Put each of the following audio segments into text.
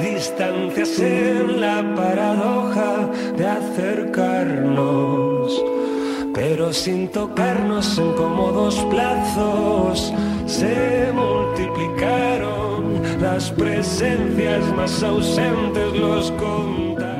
distancias en la paradoja de acercarnos, pero sin tocarnos en cómodos plazos, se multiplicaron las presencias más ausentes, los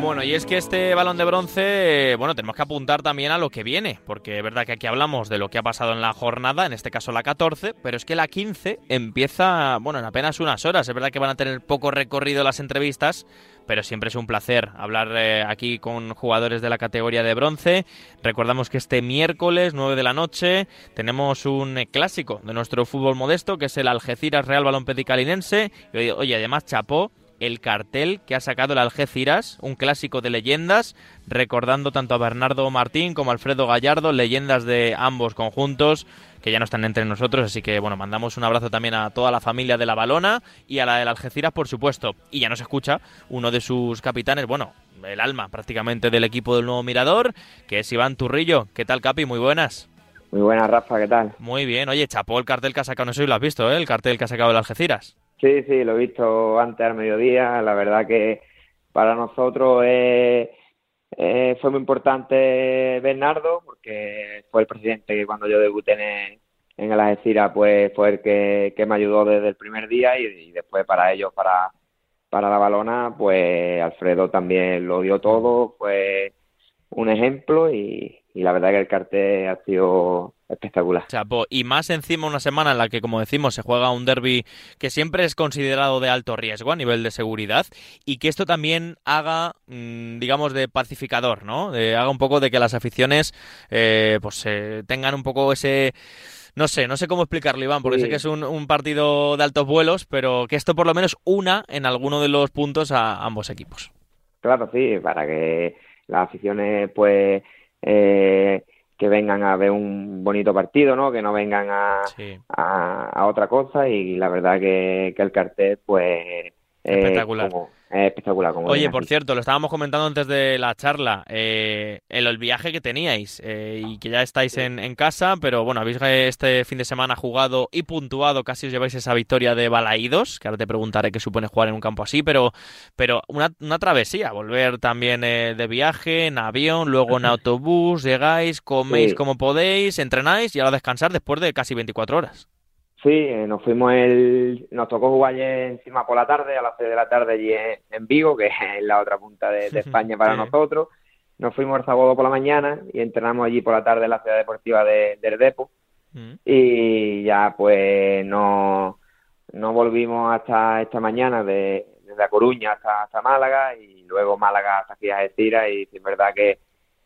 bueno, y es que este balón de bronce, bueno, tenemos que apuntar también a lo que viene, porque es verdad que aquí hablamos de lo que ha pasado en la jornada, en este caso la 14, pero es que la 15 empieza, bueno, en apenas unas horas. Es verdad que van a tener poco recorrido las entrevistas, pero siempre es un placer hablar eh, aquí con jugadores de la categoría de bronce. Recordamos que este miércoles, 9 de la noche, tenemos un eh, clásico de nuestro fútbol modesto, que es el Algeciras Real Balón Pedicalinense. Y oye, además, chapó el cartel que ha sacado el Algeciras, un clásico de leyendas, recordando tanto a Bernardo Martín como a Alfredo Gallardo, leyendas de ambos conjuntos que ya no están entre nosotros, así que bueno, mandamos un abrazo también a toda la familia de la Balona y a la del Algeciras, por supuesto. Y ya nos escucha uno de sus capitanes, bueno, el alma prácticamente del equipo del nuevo Mirador, que es Iván Turrillo. ¿Qué tal, Capi? Muy buenas. Muy buenas, Rafa, ¿qué tal? Muy bien. Oye, chapó el cartel que ha sacado, no sé si lo has visto, ¿eh? El cartel que ha sacado el Algeciras. Sí, sí, lo he visto antes al mediodía. La verdad que para nosotros fue muy importante Bernardo, porque fue el presidente que cuando yo debuté en, en el Algeciras, pues fue el que, me ayudó desde el primer día y, después para ellos, para, para la balona, pues Alfredo también lo dio todo, fue un ejemplo y, y la verdad que el cartel ha sido espectacular. Chapo, y más encima una semana en la que, como decimos, se juega un derby que siempre es considerado de alto riesgo a nivel de seguridad y que esto también haga, mm, digamos, de pacificador, ¿no? De, haga un poco de que las aficiones eh, pues eh, tengan un poco ese... No sé, no sé cómo explicarlo, Iván, porque sé que es un, un, partido de altos vuelos, pero que esto por lo menos una en alguno de los puntos a ambos equipos. Claro, sí, para que las aficiones, pues eh, que vengan a ver un bonito partido, ¿no? Que no vengan a, a, otra cosa y la verdad que, que el cartel, pues... Espectacular espectacular. Como Oye, por cierto, lo estábamos comentando antes de la charla, eh, el, viaje que teníais eh, y que ya estáis en, en, casa, pero bueno, habéis este fin de semana jugado y puntuado, casi os lleváis esa victoria de Balaídos, que ahora te preguntaré qué supone jugar en un campo así, pero, pero una, una travesía, volver también eh, de viaje, en avión, luego en autobús, llegáis, coméis como podéis, entrenáis y ahora descansar después de casi 24 horas. Sí, eh, nos fuimos el, nos tocó jugar ayer encima por la tarde, a las 6 de la tarde allí en, Vigo, que es la otra punta de, España para nosotros. Nos fuimos el sábado por la mañana y entrenamos allí por la tarde en la ciudad deportiva de, del Depo. Mm. Y ya pues no, no volvimos hasta esta mañana de, desde La Coruña hasta, hasta Málaga y luego Málaga hasta aquí a Algeciras y es verdad que,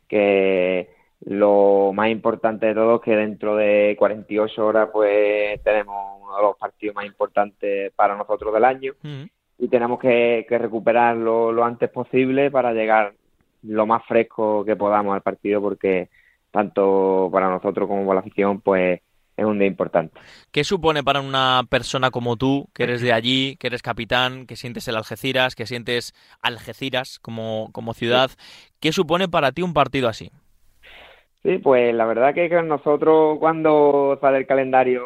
que lo más importante de todo es que dentro de 48 horas pues tenemos uno de los partidos más importantes para nosotros del año mm. y tenemos que, recuperarlo lo antes posible para llegar lo más fresco que podamos al partido porque tanto para nosotros como para la afición pues es un día importante. ¿Qué supone para una persona como tú, que eres de allí, que eres capitán, que sientes el Algeciras, que sientes Algeciras como, como ciudad? ¿Qué supone para ti un partido así? Sí, pues la verdad que nosotros cuando sale el calendario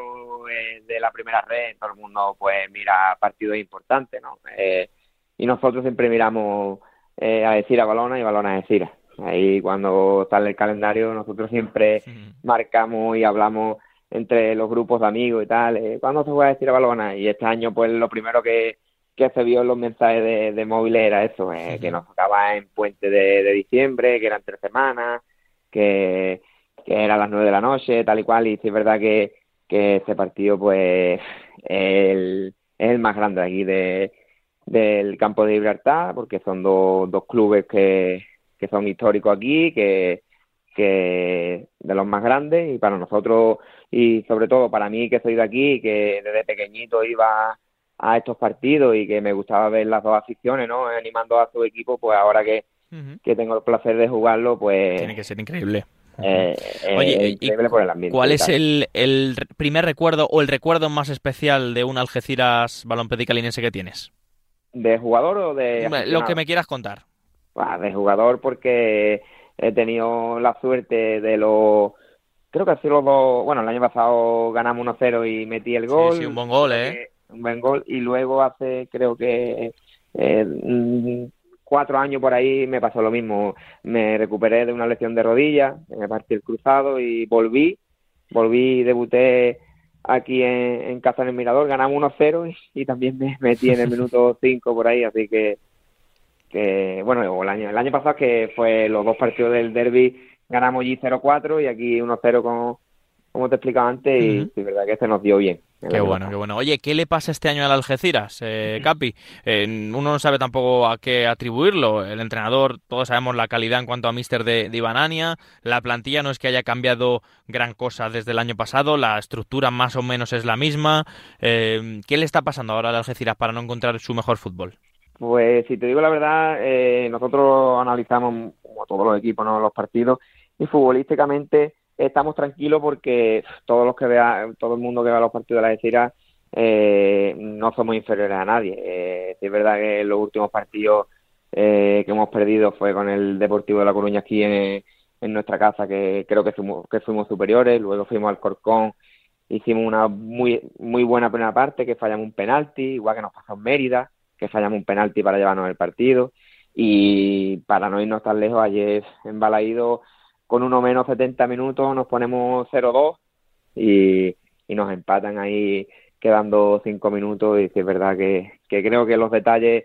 eh, de la primera red, todo el mundo pues mira partidos importantes, ¿no? Eh, y nosotros siempre miramos eh, a decir a Balona y Balona a decir. Ahí cuando sale el calendario nosotros siempre marcamos y hablamos entre los grupos de amigos y tal, eh, ¿cuándo se juega a decir a Balona? Y este año pues lo primero que, que se vio en los mensajes de, de móvil era eso, que nos tocaba en puente de, de diciembre, que eran tres semanas, que, era a las nueve de la noche, tal y cual, y sí es verdad que, que este partido pues es el más grande aquí de, del campo de Libertad, porque son dos, dos clubes que, que son históricos aquí, que, que de los más grandes, y para nosotros, y sobre todo para mí que soy de aquí, que desde pequeñito iba a estos partidos y que me gustaba ver las dos aficiones, ¿no? Animando a su equipo, pues ahora que, que tengo el placer de jugarlo, pues... Tiene que ser increíble. Eh, Oye, ¿cuál es el, el, primer recuerdo o el recuerdo más especial de un Algeciras balón que tienes? ¿De jugador o de...? Lo que me quieras contar. de jugador porque he tenido la suerte de los... Creo que ha sido los dos... Bueno, el año pasado ganamos 1-0 y metí el gol. Sí, un buen gol, ¿eh? Un buen gol. Y luego hace, creo que eh, mm, cuatro años por ahí me pasó lo mismo. Me recuperé de una lesión de rodilla, me partí el cruzado y volví. Volví, debuté aquí en, casa en el Mirador, ganamos 1-0 y, también me metí en el minuto 5 por ahí, así que, que bueno, el año, el año pasado que fue los dos partidos del derby, ganamos allí 0-4 y aquí 1-0 con, como te explicaba antes, y es verdad que este nos dio bien. Qué bueno, qué bueno. Oye, ¿qué le pasa este año al Algeciras, eh, Capi? Eh, uno no sabe tampoco a qué atribuirlo. El entrenador, todos sabemos la calidad en cuanto a Mister de, de Ibanania. La plantilla no es que haya cambiado gran cosa desde el año pasado. La estructura más o menos es la misma. Eh, ¿Qué le está pasando ahora al Algeciras para no encontrar su mejor fútbol? Pues si te digo la verdad, eh, nosotros analizamos, como todos los equipos, ¿no? los partidos, y futbolísticamente estamos tranquilos porque todos los que vea, todo el mundo que vea los partidos de la Decira eh, no somos inferiores a nadie. Eh, es verdad que los últimos partidos eh, que hemos perdido fue con el Deportivo de La Coruña aquí en, nuestra casa, que creo que fuimos, que fuimos superiores, luego fuimos al Corcón, hicimos una muy, muy buena primera parte, que fallamos un penalti, igual que nos pasó en Mérida, que fallamos un penalti para llevarnos el partido, y para no irnos tan lejos, ayer en Balaído con uno menos 70 minutos nos ponemos 0-2 y, y nos empatan ahí quedando 5 minutos. Y es verdad que, que creo que los detalles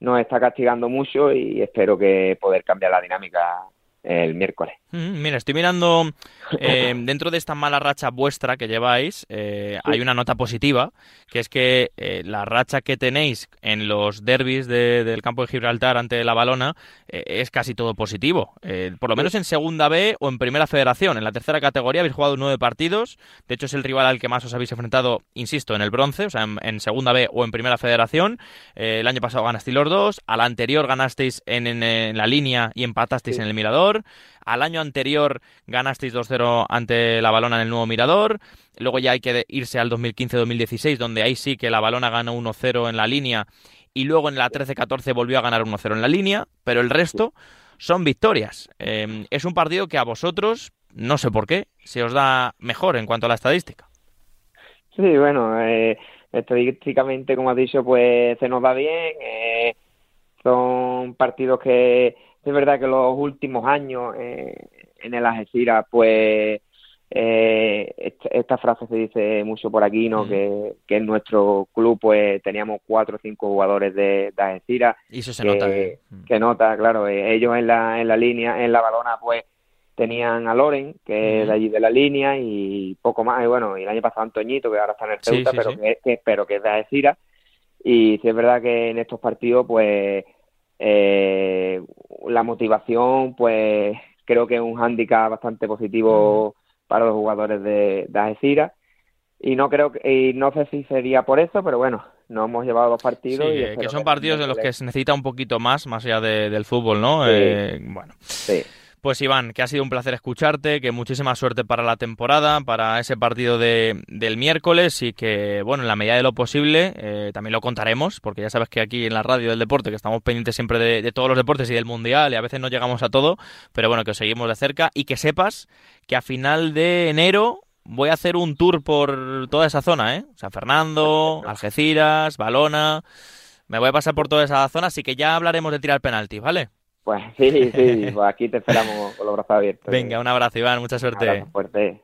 nos está castigando mucho y espero que poder cambiar la dinámica el miércoles. mira, estoy mirando eh, dentro de esta mala racha vuestra que lleváis, eh, hay una nota positiva, que es que eh, la racha que tenéis en los derbis del campo de Gibraltar ante la Balona es casi todo positivo. por lo menos en segunda B o en primera federación. En la tercera categoría habéis jugado nueve partidos. De hecho, es el rival al que más os habéis enfrentado, insisto, en el bronce, o sea, en, segunda B o en primera federación. el año pasado ganasteis los dos. Al anterior ganasteis en, la línea y empatasteis en el mirador. Al año anterior ganasteis 2-0 ante la Balona en el nuevo Mirador. Luego ya hay que irse al 2015-2016, donde ahí sí que la Balona ganó 1-0 en la línea y luego en la 13-14 volvió a ganar 1-0 en la línea, pero el resto son victorias. Em, es un partido que a vosotros, no sé por qué, se os da mejor en cuanto a la estadística. Sí, bueno, eh, estadísticamente, como has dicho, pues se nos da bien. Eh, son partidos que es verdad que los últimos años eh, en el Algeciras, pues eh, esta, frase se dice mucho por aquí, ¿no? que, en nuestro club pues teníamos cuatro o cinco jugadores de, de Algeciras. Y eso se que, nota. Que nota, claro. Eh, ellos en la, en la línea, en la balona, pues tenían a Loren, que es de allí de la línea, y poco más. Y bueno, y el año pasado Antoñito, que ahora está en el Ceuta, pero, Que, pero que es de Algeciras. Y sí es verdad que en estos partidos, pues eh, la motivación, pues creo que es un hándicap bastante positivo para los jugadores de, de Algeciras. Y no creo que, y no sé si sería por eso, pero bueno, nos hemos llevado dos partidos. y que son partidos en los que se necesita un poquito más, más allá del fútbol, ¿no? Eh, bueno. Sí. Pues Iván, que ha sido un placer escucharte, que muchísima suerte para la temporada, para ese partido de, del miércoles y que, bueno, en la medida de lo posible, eh, también lo contaremos, porque ya sabes que aquí en la radio del deporte, que estamos pendientes siempre de, todos los deportes y del mundial y a veces no llegamos a todo, pero bueno, que os seguimos de cerca y que sepas que a final de enero voy a hacer un tour por toda esa zona, ¿eh? San Fernando, Algeciras, Balona, me voy a pasar por toda esa zona, así que ya hablaremos de tirar penaltis, ¿vale? Pues sí, sí, pues aquí te esperamos con los brazos abiertos. Venga, un abrazo, Iván, mucha suerte. Un fuerte.